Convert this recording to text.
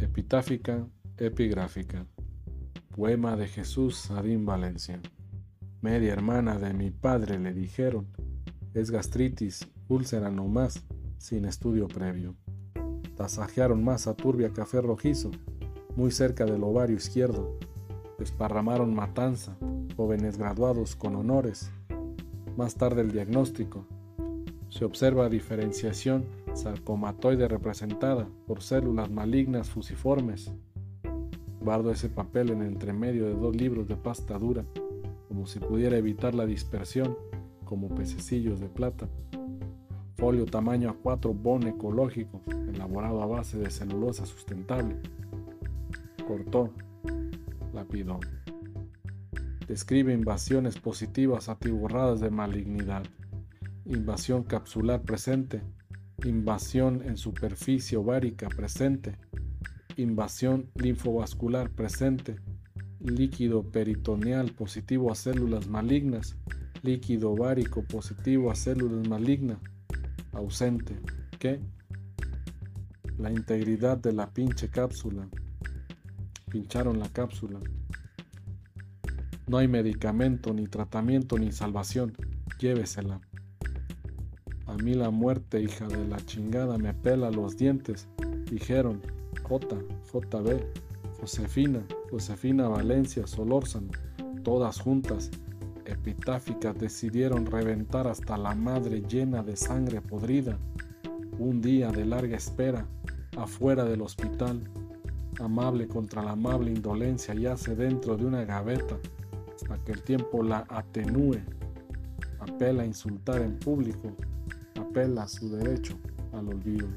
Epitáfica, epigráfica. Poema de Jesús Adín Valencia. Media hermana de mi padre le dijeron, es gastritis, úlcera no más, sin estudio previo. Tasajearon a turbia café rojizo, muy cerca del ovario izquierdo. Desparramaron matanza, jóvenes graduados con honores. Más tarde el diagnóstico. Se observa diferenciación sarcomatoide representada por células malignas fusiformes. Guardo ese papel en entremedio de dos libros de pasta dura, como si pudiera evitar la dispersión, como pececillos de plata. Folio tamaño A4 bone ecológico, elaborado a base de celulosa sustentable. Cortó, lapidó. Describe invasiones positivas atiborradas de malignidad. Invasión capsular presente, invasión en superficie ovárica presente, invasión linfovascular presente, líquido peritoneal positivo a células malignas, líquido ovárico positivo a células malignas, ausente. ¿Qué? La integridad de la pinche cápsula. Pincharon la cápsula. No hay medicamento, ni tratamiento, ni salvación. Llévesela. A mí la muerte, hija de la chingada, me pela los dientes. Dijeron J, JB, Josefina, Josefina Valencia, Solórzano, todas juntas, epitáficas, decidieron reventar hasta la madre llena de sangre podrida. Un día de larga espera, afuera del hospital, amable contra la amable indolencia, yace dentro de una gaveta, hasta que el tiempo la atenúe. Apela a insultar en público, apela a su derecho al olvido.